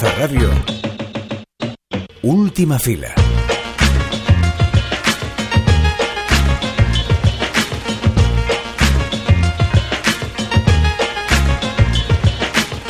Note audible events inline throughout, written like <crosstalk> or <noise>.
Radio. Última fila.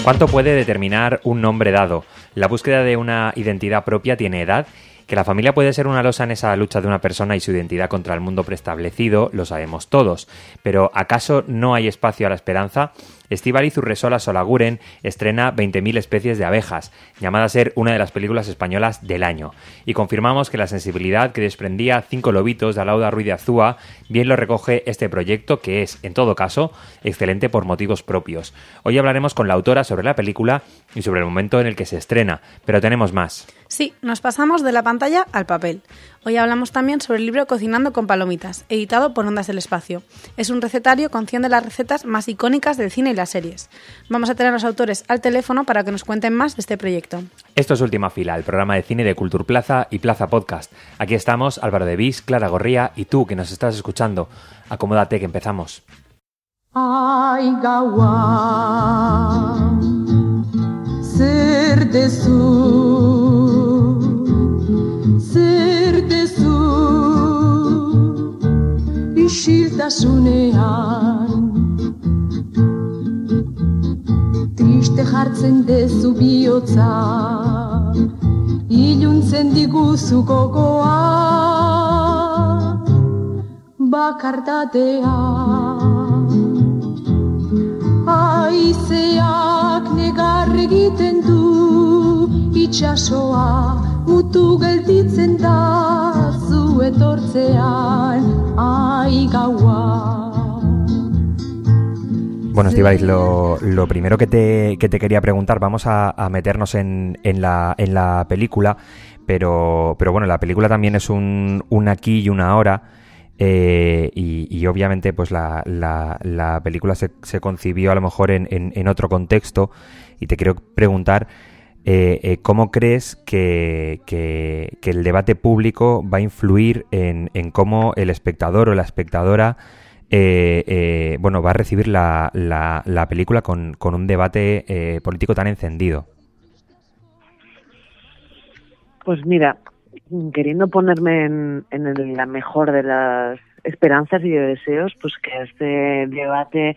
¿Cuánto puede determinar un nombre dado? La búsqueda de una identidad propia tiene edad que la familia puede ser una losa en esa lucha de una persona y su identidad contra el mundo preestablecido, lo sabemos todos. Pero ¿acaso no hay espacio a la esperanza? Estíbaliz Urresola Solaguren estrena 20.000 especies de abejas, llamada a ser una de las películas españolas del año. Y confirmamos que la sensibilidad que desprendía Cinco Lobitos de Alauda Ruiz de Azúa bien lo recoge este proyecto que es, en todo caso, excelente por motivos propios. Hoy hablaremos con la autora sobre la película y sobre el momento en el que se estrena, pero tenemos más. Sí, nos pasamos de la pantalla al papel. Hoy hablamos también sobre el libro Cocinando con Palomitas, editado por Ondas del Espacio. Es un recetario con 100 de las recetas más icónicas del cine y las series. Vamos a tener a los autores al teléfono para que nos cuenten más de este proyecto. Esto es Última Fila, el programa de cine de Cultur Plaza y Plaza Podcast. Aquí estamos Álvaro de Vis, Clara Gorría y tú que nos estás escuchando. Acomódate que empezamos. Ay, ser de su, isiltasunean. Triste jartzen dezu bihotza, iluntzen diguzu gogoa, bakartatea. Aizeak negar egiten du, itxasoa mutu gelditzen da, etortzean. Bueno, Estibaliz, lo, lo, primero que te, que te, quería preguntar, vamos a, a meternos en, en, la, en, la, película, pero, pero bueno, la película también es un, un aquí y una ahora. Eh, y, y, obviamente pues la, la, la película se, se, concibió a lo mejor en, en, en, otro contexto y te quiero preguntar eh, eh, cómo crees que, el debate público va a influir en, cómo el espectador o la espectadora eh, eh, bueno, va a recibir la, la, la película con, un debate político tan encendido. Pues mira, queriendo ponerme en, en la mejor de las esperanzas y de deseos, pues que este debate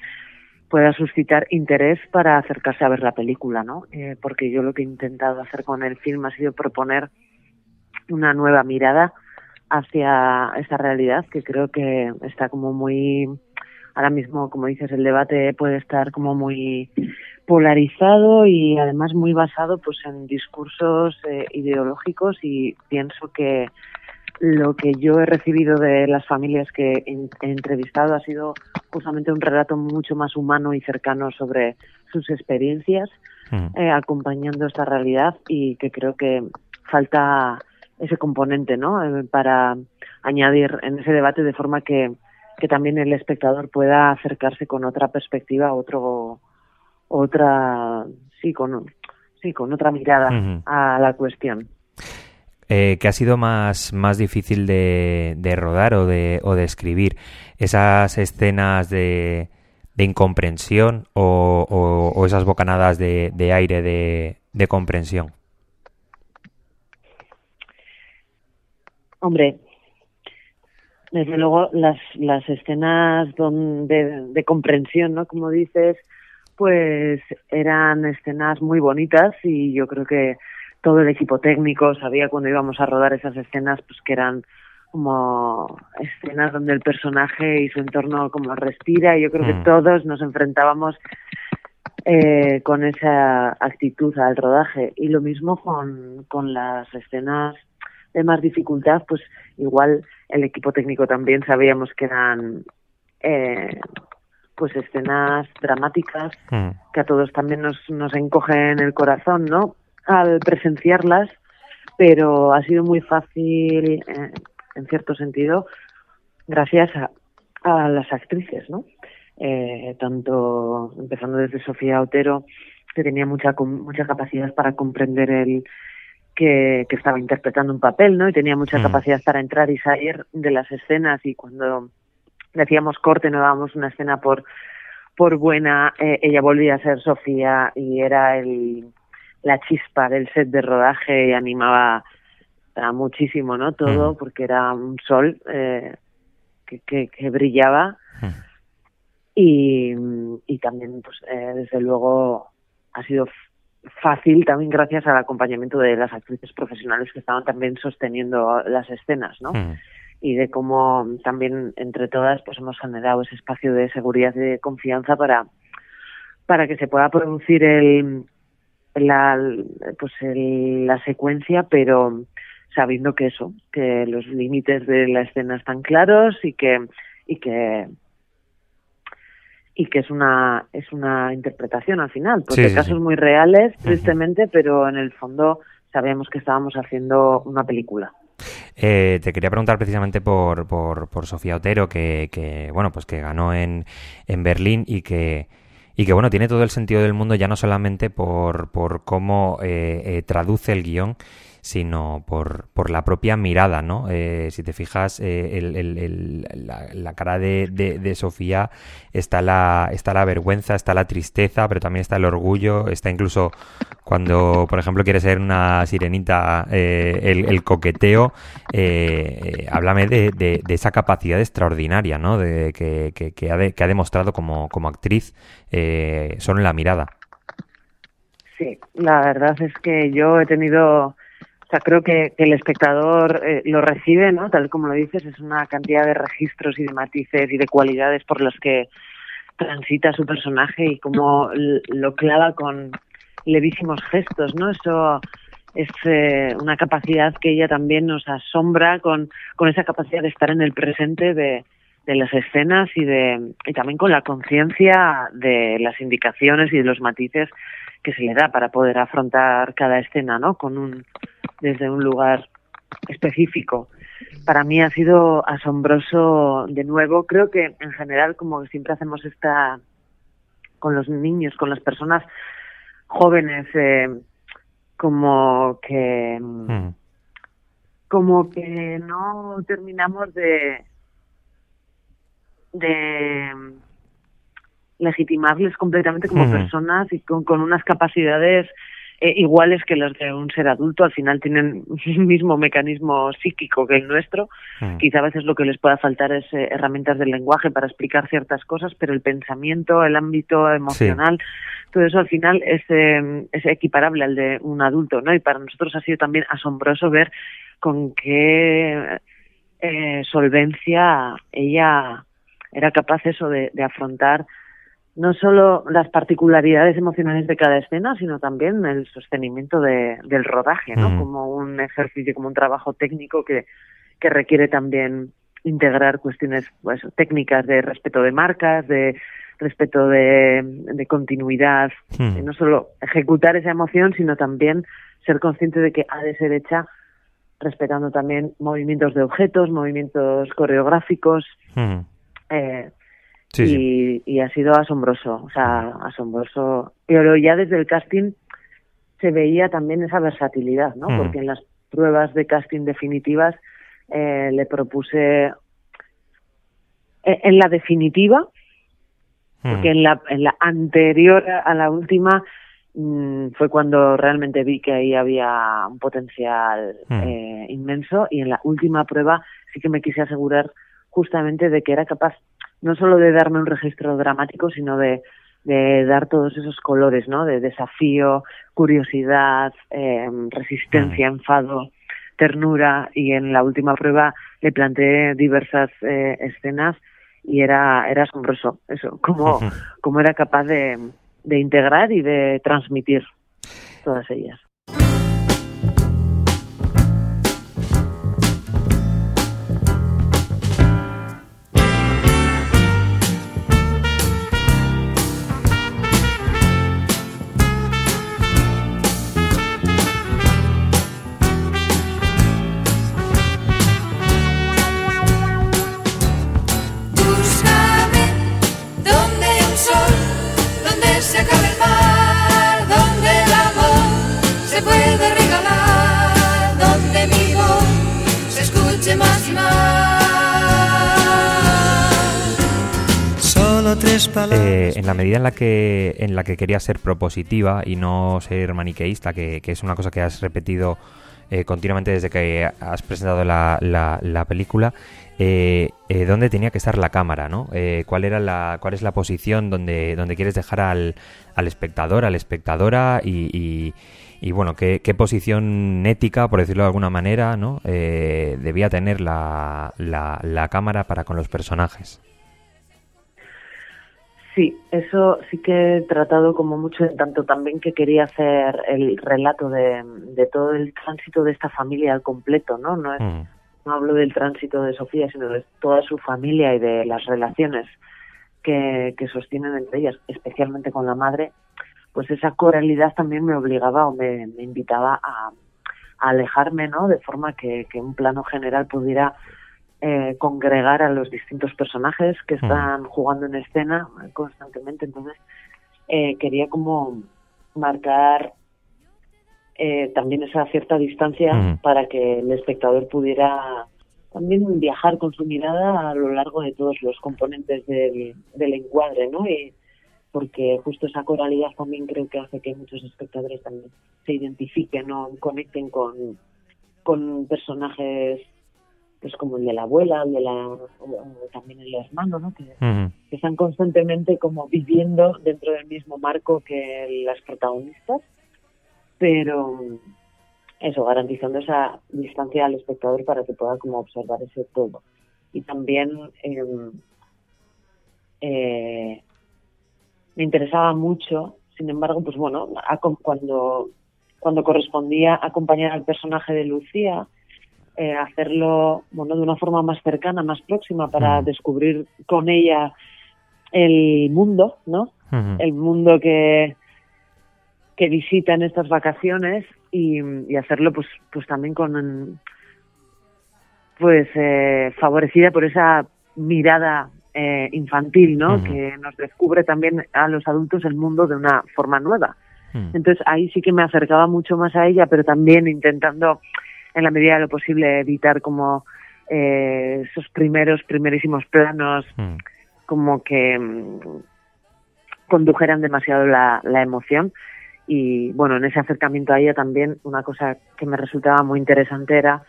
pueda suscitar interés para acercarse a ver la película, ¿no? Eh, porque yo lo que he intentado hacer con el film ha sido proponer una nueva mirada hacia esa realidad que creo que está como muy ahora mismo como dices el debate puede estar como muy polarizado y además muy basado pues en discursos eh, ideológicos y pienso que lo que yo he recibido de las familias que he entrevistado ha sido justamente un relato mucho más humano y cercano sobre sus experiencias mm. eh, acompañando esta realidad y que creo que falta ese componente, ¿no? Eh, para añadir en ese debate de forma que, que también el espectador pueda acercarse con otra perspectiva, otro, otra, sí, con, sí, con otra mirada a la cuestión. Eh, ¿Qué ha sido más, más difícil de, de rodar o de, o de escribir? ¿Esas escenas de, de incomprensión o, o, esas bocanadas de, aire de, de comprensión? Hombre, desde luego las, las escenas donde, de comprensión, ¿no? Como dices, pues eran escenas muy bonitas y yo creo que todo el equipo técnico sabía cuando íbamos a rodar esas escenas pues que eran como escenas donde el personaje y su entorno como respira y yo creo mm. que todos nos enfrentábamos eh, con esa actitud al rodaje y lo mismo con, con las escenas de más dificultad, pues igual el equipo técnico también sabíamos que eran eh, pues escenas dramáticas mm. que a todos también nos, nos encogen el corazón, ¿no? Al presenciarlas, pero ha sido muy fácil, eh, en cierto sentido, gracias a, a las actrices, ¿no? Eh, tanto empezando desde Sofía Otero, que tenía mucha mucha capacidad para comprender el, que, que, estaba interpretando un papel, ¿no? Y tenía mucha mm. capacidad para entrar y salir de las escenas y cuando decíamos corte no dábamos una escena por por buena, eh, ella volvía a ser Sofía y era el la chispa del set de rodaje y animaba muchísimo, ¿no? Todo, porque era un sol eh, que, que, brillaba. Y, y, también, pues, eh, desde luego, ha sido fácil también gracias al acompañamiento de las actrices profesionales que estaban también sosteniendo las escenas, ¿no? Y de cómo también entre todas pues hemos generado ese espacio de seguridad y de confianza para para que se pueda producir el la pues el, la secuencia, pero sabiendo que eso, que los límites de la escena están claros y que y que y que es una es una interpretación al final, porque casos muy reales, tristemente, pero en el fondo sabíamos que estábamos haciendo una película. Eh, te quería preguntar precisamente por, por, por Sofía Otero, que, que, bueno, pues que ganó en, en Berlín y que y que bueno, tiene todo el sentido del mundo ya no solamente por, por cómo eh, eh, traduce el guion, sino por, por la propia mirada, ¿no? Eh, si te fijas, eh, el, el, la, cara de, de, Sofía está la, está la vergüenza, está la tristeza, pero también está el orgullo, está incluso cuando, por ejemplo, quiere ser una sirenita, eh, el, coqueteo. háblame de, de, esa capacidad extraordinaria, ¿no? De, que, ha, que ha demostrado como, como actriz solo en la mirada. Sí, la verdad es que yo he tenido sea, creo que, el espectador eh, lo recibe, ¿no? Tal como lo dices, es una cantidad de registros y de matices y de cualidades por las que transita su personaje y cómo lo clava con levísimos gestos, ¿no? Eso es eh, una capacidad que ella también nos asombra con, con esa capacidad de estar en el presente de, de las escenas y de y también con la conciencia de las indicaciones y de los matices que se le da para poder afrontar cada escena, ¿no? Con un desde un lugar específico. Para mí ha sido asombroso de nuevo. Creo que en general, como siempre hacemos esta con los niños, con las personas jóvenes, eh, como que hmm. como que no terminamos de de legitimarles completamente como personas y con, con unas capacidades eh, iguales que los de un ser adulto, al final tienen <laughs> el mismo mecanismo psíquico que el nuestro. Mm. Quizá a veces lo que les pueda faltar es eh, herramientas del lenguaje para explicar ciertas cosas, pero el pensamiento, el ámbito emocional, todo eso al final es, eh, es equiparable al de un adulto, ¿no? Y para nosotros ha sido también asombroso ver con qué solvencia ella era capaz eso de afrontar no solo las particularidades emocionales de cada escena, sino también el sostenimiento de, del rodaje, ¿no? Como un ejercicio, como un trabajo técnico que, que requiere también integrar cuestiones pues, técnicas de respeto de marcas, de respeto de, de continuidad, no solo ejecutar esa emoción, sino también ser consciente de que ha de ser hecha respetando también movimientos de objetos, movimientos coreográficos, eh, y, ha sido asombroso, o sea, asombroso. Pero ya desde el casting se veía también esa versatilidad, ¿no? Mm. Porque en las pruebas de casting definitivas eh, le propuse eh, en la definitiva, porque mm. en la, en la anterior a la última mm, fue cuando realmente vi que ahí había un potencial eh, inmenso y en la última prueba sí que me quise asegurar justamente de que era capaz no solo de darme un registro dramático, sino de, de dar todos esos colores, ¿no? De desafío, curiosidad, eh, resistencia, enfado, ternura. Y en la última prueba le planteé diversas eh, escenas y era, era asombroso eso, cómo, <laughs> cómo era capaz de, de integrar y de transmitir todas ellas. Medida en la que en la que querías ser propositiva y no ser maniqueísta, que, es una cosa que has repetido eh, continuamente desde que has presentado la, la, película, eh, ¿dónde tenía que estar la cámara? ¿no? ¿cuál, era la, ¿Cuál es la posición donde, donde quieres dejar al, al espectador, a la espectadora y, y, bueno, ¿qué, ¿qué, posición ética, por decirlo de alguna manera, ¿no? debía tener la, la, la cámara para con los personajes? Sí, eso sí que he tratado como mucho, en tanto también que quería hacer el relato de, todo el tránsito de esta familia al completo, ¿no? No, es, mm. no hablo del tránsito de Sofía, sino de toda su familia y de las relaciones que, que sostienen entre ellas, especialmente con la madre, pues esa coralidad también me obligaba o me, invitaba a, a, alejarme, ¿no? De forma que, que un plano general pudiera eh, congregar a los distintos personajes que mm. están jugando en escena constantemente. Entonces, eh, quería como marcar eh, también esa cierta distancia mm. para que el espectador pudiera también viajar con su mirada a lo largo de todos los componentes del, del encuadre, ¿no? Y porque justo esa coralidad también creo que hace que muchos espectadores también se identifiquen o conecten con, con personajes pues como el de la abuela, el de la, también el hermano, ¿no? Que, están constantemente como viviendo dentro del mismo marco que las protagonistas, pero eso, garantizando esa distancia al espectador para que pueda como observar ese todo. Y también em, eh, me interesaba mucho, sin embargo, pues bueno, cuando, cuando correspondía acompañar al personaje de Lucía, eh, hacerlo bueno de una forma más cercana, más próxima para descubrir con ella el mundo, ¿no? El mundo que que visita en estas vacaciones y, hacerlo pues pues también con pues eh, favorecida por esa mirada eh, infantil, ¿no? Que nos descubre también a los adultos el mundo de una forma nueva. Entonces ahí sí que me acercaba mucho más a ella, pero también intentando en la medida de lo posible evitar como eh, esos primeros, primerísimos planos mm. como que mm, condujeran demasiado la, la emoción. Y bueno, en ese acercamiento a ella también una cosa que me resultaba muy interesante era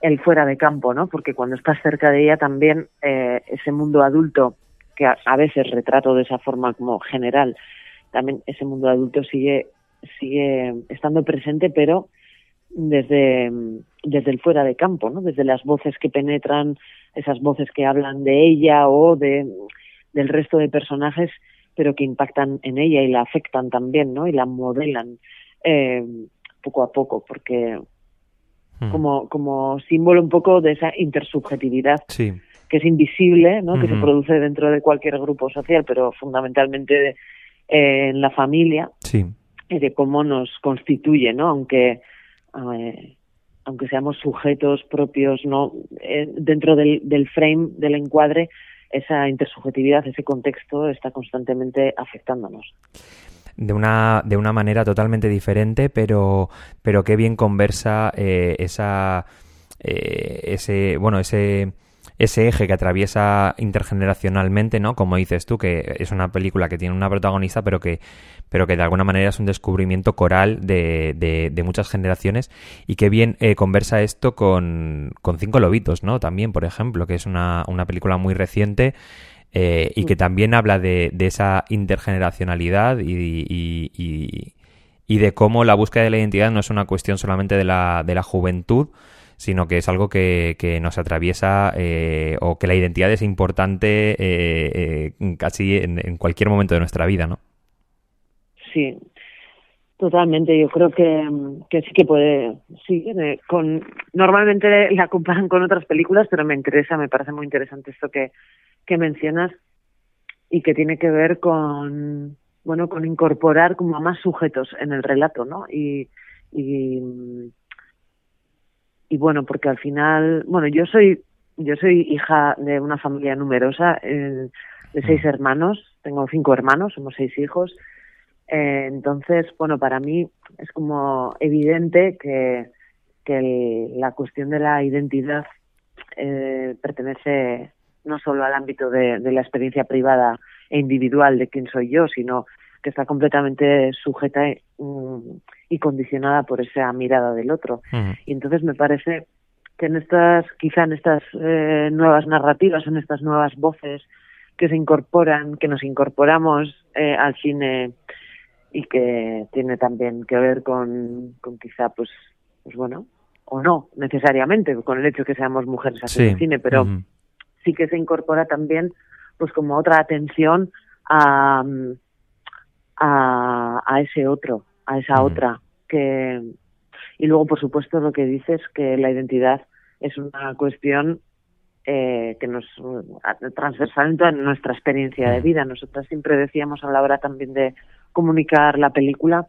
el fuera de campo, ¿no? Porque cuando estás cerca de ella también eh, ese mundo adulto que a, a, veces retrato de esa forma como general, también ese mundo adulto sigue sigue estando presente, pero desde, desde el fuera de campo, ¿no? Desde las voces que penetran, esas voces que hablan de ella o de, del resto de personajes, pero que impactan en ella y la afectan también, ¿no? Y la modelan eh, poco a poco, porque hmm. como, como símbolo un poco de esa intersubjetividad que es invisible, ¿no? Que se produce dentro de cualquier grupo social, pero fundamentalmente eh, en la familia. Y de cómo nos constituye, ¿no? Aunque eh, aunque seamos sujetos propios, no eh, dentro del, del frame, del encuadre, esa intersubjetividad, ese contexto está constantemente afectándonos. De una, de una manera totalmente diferente, pero, pero qué bien conversa eh, esa, ese, bueno, ese, ese eje que atraviesa intergeneracionalmente, ¿no? Como dices tú, que es una película que tiene una protagonista, pero que, pero que de alguna manera es un descubrimiento coral de, de, muchas generaciones. Y qué bien eh, conversa esto con, con Cinco Lobitos, ¿no? También, por ejemplo, que es una, una película muy reciente. Eh, y que también habla de, de esa intergeneracionalidad y, y, y, y, de cómo la búsqueda de la identidad no es una cuestión solamente de la, de la juventud, sino que es algo que, que nos atraviesa eh, o que la identidad es importante eh, eh, casi en, cualquier momento de nuestra vida, ¿no? Sí, totalmente. Yo creo que, que sí que puede. Sí, con, normalmente la comparan con otras películas, pero me interesa, me parece muy interesante esto que, que mencionas y que tiene que ver con bueno con incorporar como a más sujetos en el relato, ¿no? Y, y y bueno, porque al final, bueno, yo soy yo soy hija de una familia numerosa eh, de seis mm. hermanos, tengo cinco hermanos, somos seis hijos. Eh, entonces, bueno, para mí es como evidente que, que la cuestión de la identidad eh, pertenece no solo al ámbito de, de, la experiencia privada e individual de quién soy yo, sino que está completamente sujeta mm, y condicionada por esa mirada del otro. Y entonces me parece que en estas, quizá en estas eh, nuevas narrativas, en estas nuevas voces que se incorporan, que nos incorporamos eh, al cine y que tiene también que ver con, con quizá, pues, pues bueno, o no necesariamente con el hecho de que seamos mujeres haciendo cine, pero sí que se incorpora también, pues, como otra atención a, a, a ese otro, a esa otra que y luego, por supuesto, lo que dices que la identidad es una cuestión eh, que nos transversal en toda nuestra experiencia de vida. Nosotras siempre decíamos a la hora también de comunicar la película,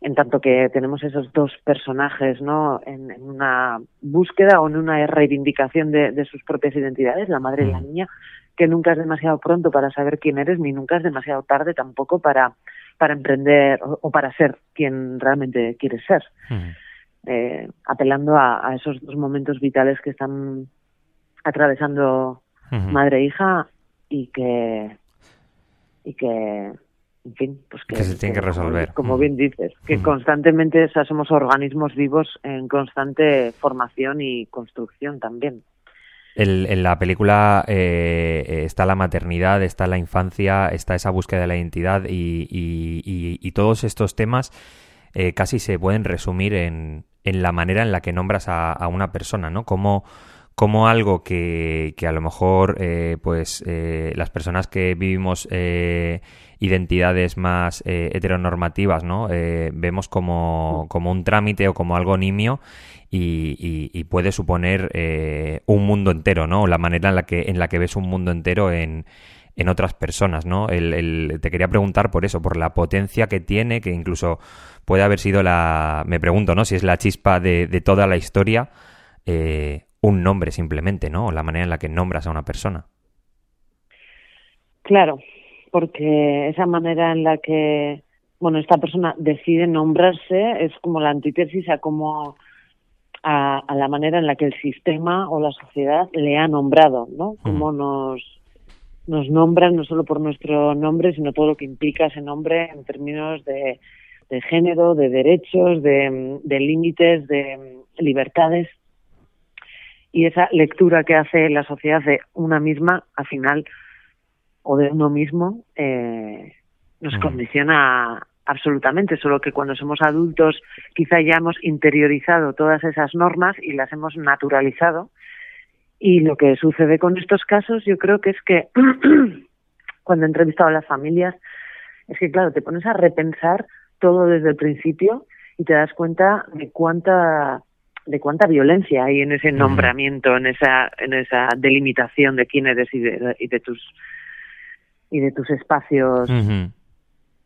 en tanto que tenemos esos dos personajes, ¿no? En, una búsqueda o en una reivindicación de, de, sus propias identidades, la madre y la niña, que nunca es demasiado pronto para saber quién eres, ni nunca es demasiado tarde tampoco para para emprender o, para ser quien realmente quieres ser. Eh, apelando a, esos dos momentos vitales que están atravesando madre e hija y que y que en fin pues que, se tiene que, resolver. como, bien dices que constantemente somos organismos vivos en constante formación y construcción también en la película eh, está la maternidad, está la infancia, está esa búsqueda de la identidad y, todos estos temas eh, casi se pueden resumir en, la manera en la que nombras a, una persona, ¿no? Como, como algo que, a lo mejor eh, pues las personas que vivimos identidades más heteronormativas, ¿no? vemos como, como un trámite o como algo nimio y, puede suponer eh, un mundo entero, ¿no? La manera en la que, en la que ves un mundo entero en, en otras personas, ¿no? El, te quería preguntar por eso, por la potencia que tiene, que incluso puede haber sido la, me pregunto, ¿no? Si es la chispa de, de toda la historia, eh, un nombre simplemente, ¿no? La manera en la que nombras a una persona. Claro, porque esa manera en la que, bueno, esta persona decide nombrarse es como la antítesis a cómo a, la manera en la que el sistema o la sociedad le ha nombrado, ¿no? Cómo nos, nos nombran no solo por nuestro nombre, sino todo lo que implica ese nombre en términos de, de género, de derechos, de, de límites, de libertades. Y esa lectura que hace la sociedad de una misma, al final, o de uno mismo, eh, nos condiciona absolutamente, solo que cuando somos adultos quizá ya hemos interiorizado todas esas normas y las hemos naturalizado. Y lo que sucede con estos casos yo creo que es que <clears throat> cuando he entrevistado a las familias, es que claro, te pones a repensar todo desde el principio y te das cuenta de cuánta de cuánta violencia hay en ese nombramiento, en esa en esa delimitación de quién eres y de, y de tus y de tus espacios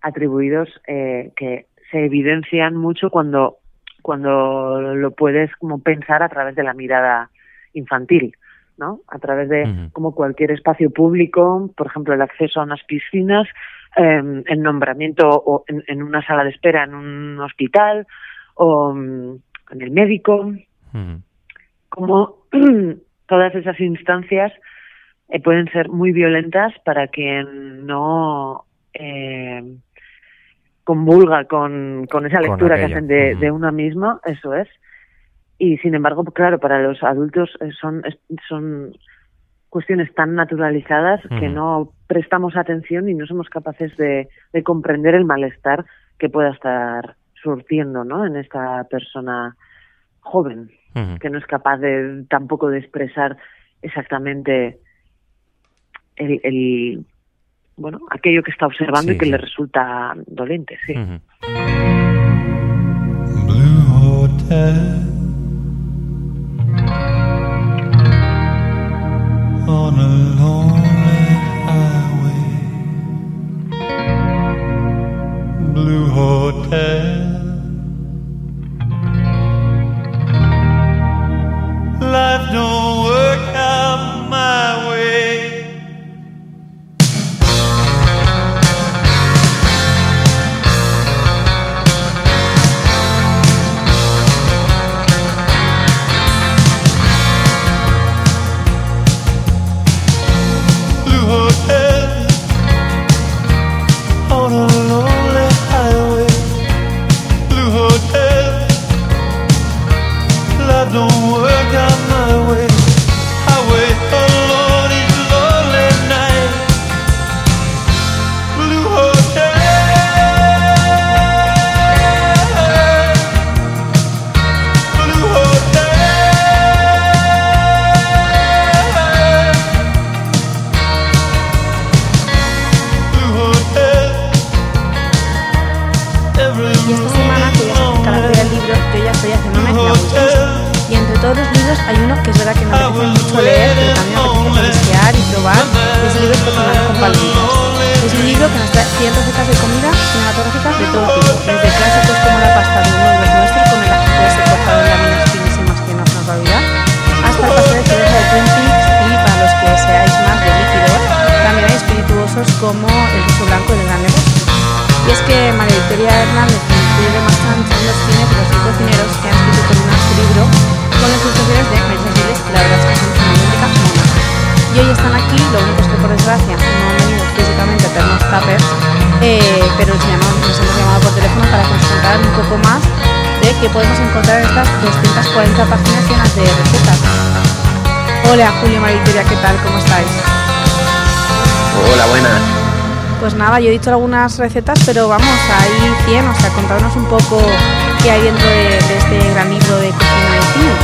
atribuidos eh, que se evidencian mucho cuando cuando lo puedes como pensar a través de la mirada infantil, ¿no? A través de como cualquier espacio público, por ejemplo, el acceso a unas piscinas, eh, el nombramiento o en, una sala de espera en un hospital o en el médico, como <clears throat> todas esas instancias eh, pueden ser muy violentas para quien no eh, convulga con, con esa lectura que hacen de, de una misma, eso es. Y sin embargo, claro, para los adultos eh, son, son cuestiones tan naturalizadas que no prestamos atención y no somos capaces de, de comprender el malestar que pueda estar surtiendo ¿no? en esta persona joven, que no es capaz de tampoco de expresar exactamente el, el, bueno, aquello que está observando y que le resulta dolente, sí. Blue Hotel un poco más de qué podemos encontrar en estas 240 páginas llenas de recetas. Hola Julio, María Victoria, ¿qué tal? ¿Cómo estáis? Hola, buenas. Pues nada, yo he dicho algunas recetas, pero vamos, hay 100, o sea, contadnos un poco qué hay dentro de, de este gran libro de cocina y cine.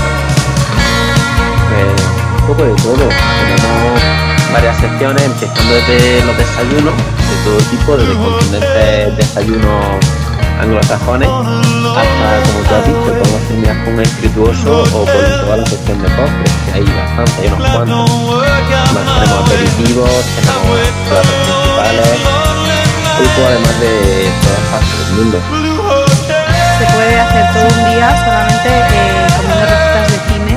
Eh, un poco de todo. Tenemos varias secciones, empezando desde los desayunos, de todo tipo, desde contundentes desayunos anglosajones hasta, como tú has dicho, podemos terminar con un espirituoso o con toda la sección de postres, que hay bastante, hay unos cuantos. Más tenemos aperitivos, tenemos platos principales, todo además de todas partes del mundo. Se puede hacer todo un día solamente eh, comiendo recetas de cine.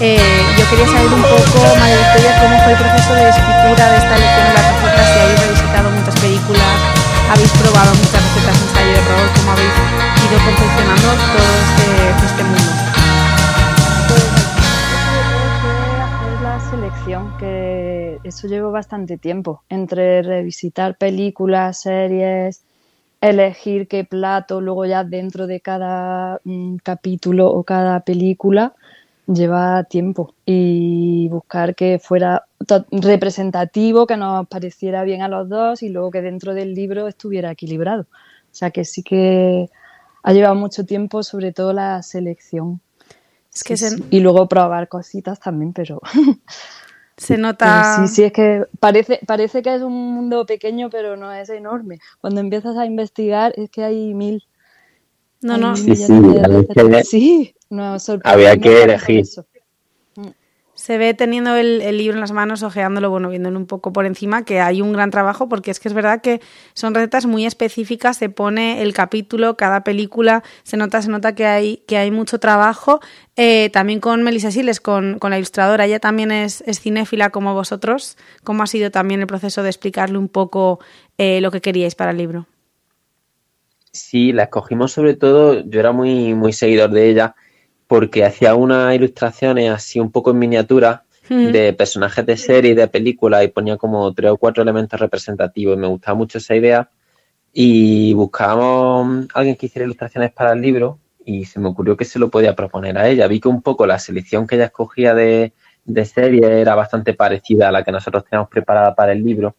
Eh, yo quería saber un poco, María Victoria, cómo fue el proceso de escritura de esta elección de las recetas, si habéis revisitado muchas películas, habéis probado muchas recetas en ensayo de error, cómo habéis ido confeccionando todo este, este mundo. hacer la selección, que eso llevo bastante tiempo, entre revisitar películas, series, elegir qué plato, luego ya dentro de cada mm, capítulo o cada película, lleva tiempo y buscar que fuera to- representativo, que nos pareciera bien a los dos y luego que dentro del libro estuviera equilibrado. O sea que sí que ha llevado mucho tiempo, sobre todo la selección. Es que Sí, se, sí. Y luego probar cositas también, pero, <laughs> se pero nota... <laughs> sí, sí, es que parece, parece que es un mundo pequeño, pero no es enorme. Cuando empiezas a investigar es que hay mil. No, hay no, mil Sí, sí, de a veces recetas. Sí, no, sorprende Había que elegir. eso. Se ve teniendo el, el libro en las manos, ojeándolo, bueno, viéndolo un poco por encima, que hay un gran trabajo, porque es que es verdad que son recetas muy específicas, se pone el capítulo, cada película, se nota, se nota que hay, que hay mucho trabajo. Eh, también con Melissa Siles, con, con la ilustradora, ella también es, es cinéfila como vosotros. ¿Cómo ha sido también el proceso de explicarle un poco eh, lo que queríais para el libro? Sí, la escogimos sobre todo, yo era muy, muy seguidor de ella porque hacía unas ilustraciones así un poco en miniatura Mm. de personajes de serie y de películas y ponía como tres o cuatro elementos representativos y me gustaba mucho esa idea y buscábamos a alguien que hiciera ilustraciones para el libro y se me ocurrió que se lo podía proponer a ella. Vi que un poco la selección que ella escogía de, de serie era bastante parecida a la que nosotros teníamos preparada para el libro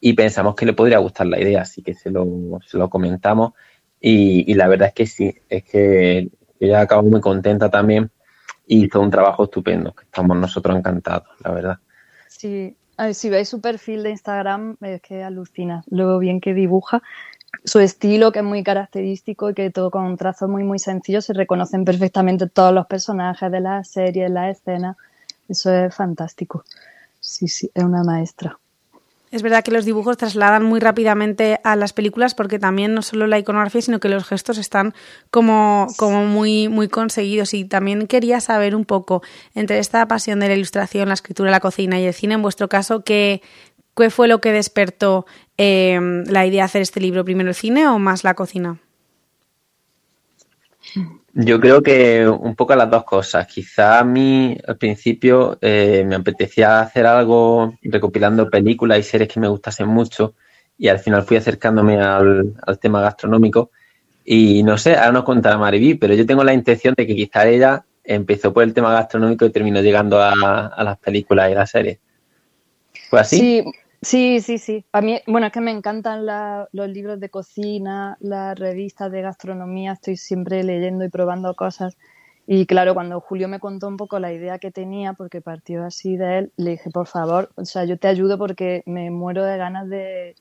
y pensamos que le podría gustar la idea, así que se lo, se lo comentamos y, y la verdad es que sí, es que ella acabó muy contenta también y hizo un trabajo estupendo, que estamos nosotros encantados, la verdad. Sí, A ver, si veis su perfil de Instagram, es que alucina lo bien que dibuja. Su estilo, que es muy característico y que todo con un trazo muy, muy sencillo, se reconocen perfectamente todos los personajes de la serie, la escena. Eso es fantástico. Sí, sí, es una maestra. Es verdad que los dibujos trasladan muy rápidamente a las películas porque también no solo la iconografía, sino que los gestos están como, como muy, muy conseguidos. Y también quería saber un poco, entre esta pasión de la ilustración, la escritura, la cocina y el cine, en vuestro caso, ¿qué, qué fue lo que despertó eh, la idea de hacer este libro? ¿Primero el cine o más la cocina? Yo creo que un poco las dos cosas. Quizá a mí al principio eh, me apetecía hacer algo recopilando películas y series que me gustasen mucho y al final fui acercándome al, tema gastronómico y no sé, ahora nos contará Mariví, pero yo tengo la intención de que quizá ella empezó por el tema gastronómico y terminó llegando a, a las películas y las series. ¿Fue así? Sí, sí, sí, sí. A mí, bueno, es que me encantan la- los libros de cocina, las revistas de gastronomía, estoy siempre leyendo y probando cosas. Y claro, cuando Julio me contó un poco la idea que tenía, porque partió así de él, le dije, por favor, o sea, yo te ayudo porque me muero de ganas de,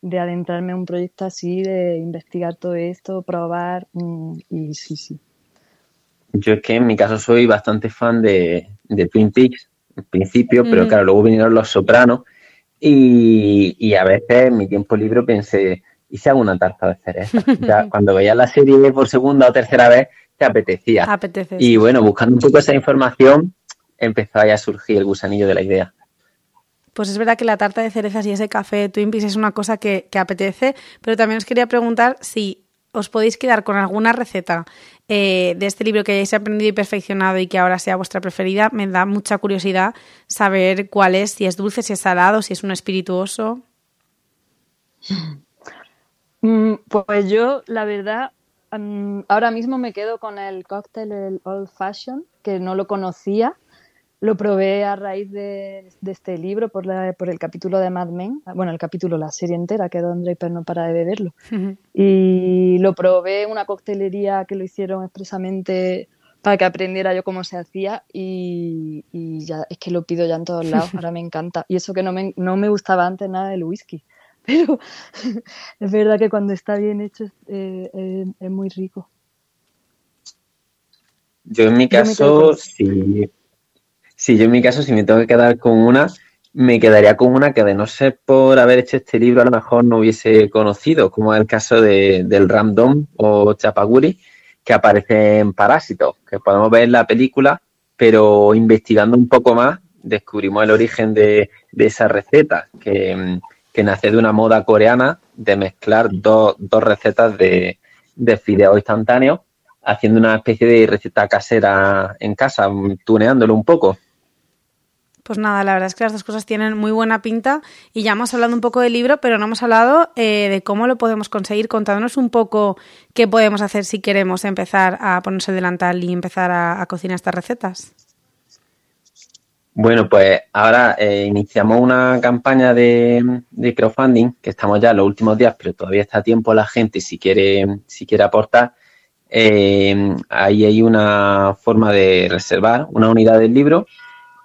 de adentrarme en un proyecto así, de investigar todo esto, probar, mm, y sí, sí. Yo es que en mi caso soy bastante fan de, de Twin Peaks, en principio, pero Ujú. claro, luego vinieron Los Sopranos y, y a veces en mi tiempo libre pensé, ¿y si hago una tarta de cereza? <laughs> Ya cuando veía la serie por segunda o tercera vez, te apetecía. Apetece. Y bueno, buscando un poco esa información, empezó ahí a surgir el gusanillo de la idea. Pues es verdad que la tarta de cerezas y ese café de Twin Peaks es una cosa que, que apetece, pero también os quería preguntar si os podéis quedar con alguna receta eh, de este libro que hayáis aprendido y perfeccionado y que ahora sea vuestra preferida. Me da mucha curiosidad saber cuál es, si es dulce, si es salado, si es un espirituoso. <laughs> Mm, Pues yo, la verdad, mm, ahora mismo me quedo con el cóctel, el Old Fashion, que no lo conocía. Lo probé a raíz de, de este libro por, la- por el capítulo de Mad Men. Bueno, el capítulo, la serie entera, que Don Draper no para de beberlo. Y lo probé en una coctelería que lo hicieron expresamente para que aprendiera yo cómo se hacía y, y ya es que lo pido ya en todos lados, <laughs> ahora me encanta. Y eso que no me, no me gustaba antes nada del whisky, <laughs> pero es verdad que cuando está bien hecho es, eh, eh, es muy rico. Yo en mi caso, con- si, si yo en mi caso, si me tengo que quedar con una, me quedaría con una que de no ser por haber hecho este libro a lo mejor no hubiese conocido, como es el caso de, del Ramdom o Chapaguri, que aparece en Parásitos, que podemos ver en la película, pero investigando un poco más descubrimos el origen de, de esa receta, que, mm, que nace de una moda coreana de mezclar dos, dos recetas de, de fideos instantáneos haciendo una especie de receta casera en casa, mm, tuneándolo un poco. Pues nada, la verdad es que las dos cosas tienen muy buena pinta y ya hemos hablado un poco del libro, pero no hemos hablado eh, de cómo lo podemos conseguir. Contándonos un poco qué podemos hacer si queremos empezar a ponerse el delantal y empezar a, cocinar estas recetas. Bueno, pues ahora eh, iniciamos una campaña de, de crowdfunding, que estamos ya en los últimos días, pero todavía está a tiempo la gente si quiere, si quiere aportar. Eh, ahí hay una forma de reservar una unidad del libro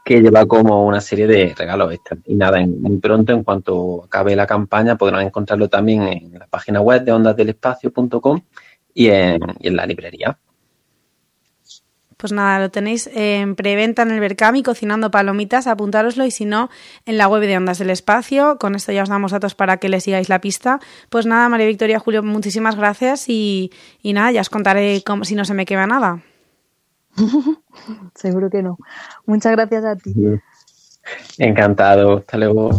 que lleva como una serie de regalos extras. Y nada, muy pronto, en cuanto acabe la campaña, podrán encontrarlo también en la página web de ondasdelespacio.com y en, y en la librería. Pues nada, lo tenéis en preventa en el Berkami, cocinando palomitas, apuntároslo y si no, en la web de Ondas del Espacio. Con esto ya os damos datos para que le sigáis la pista. Pues nada, María Victoria, Julio, muchísimas gracias y, y nada, ya os contaré si no se me quema nada. <laughs> Seguro que no. Muchas gracias a ti. Encantado, hasta luego.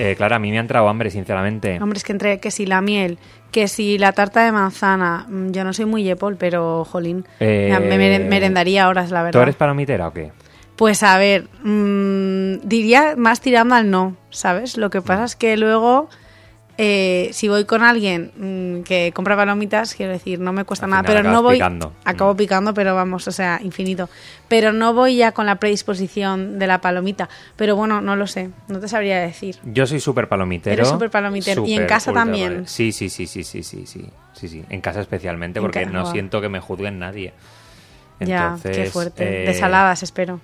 Eh, Clara, a mí me ha entrado hambre, sinceramente. Hombre, es que entre que si la miel, que si la tarta de manzana, mm, yo no soy muy yepol, pero jolín, Eh, me- mere- merendaría horas, la ¿Tú verdad. eres palomitera o qué? Pues a ver, mm, diría más tirando al no, ¿sabes? Lo que pasa es que luego, eh, si voy con alguien mm, que compra palomitas, quiero decir, no me cuesta Al nada, pero no voy. picando. Acabo Mm. picando, pero vamos, o sea, infinito. Pero no voy ya con la predisposición de la palomita. Pero bueno, no lo sé, no te sabría decir. Yo soy súper palomitero. Eres súper palomitero. ¿Y en casa ultra también? Sí, sí, sí, sí, sí, sí, sí, sí, sí. En casa especialmente, En porque no siento que me juzguen nadie. ya, qué Entonces, fuerte. eh, De saladas, espero.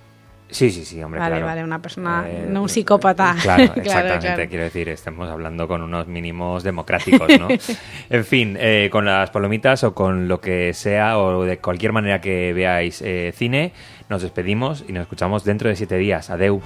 Sí, sí, sí, hombre, Vale, claro. vale, una persona, Eh, no un psicópata. <laughs> Claro, Claro, exactamente. claro. Quiero decir, estamos hablando con unos mínimos democráticos, ¿no? <laughs> en fin, eh, con las palomitas o con lo que sea o de cualquier manera que veáis eh, cine, nos despedimos y nos escuchamos dentro de siete días. Adeu.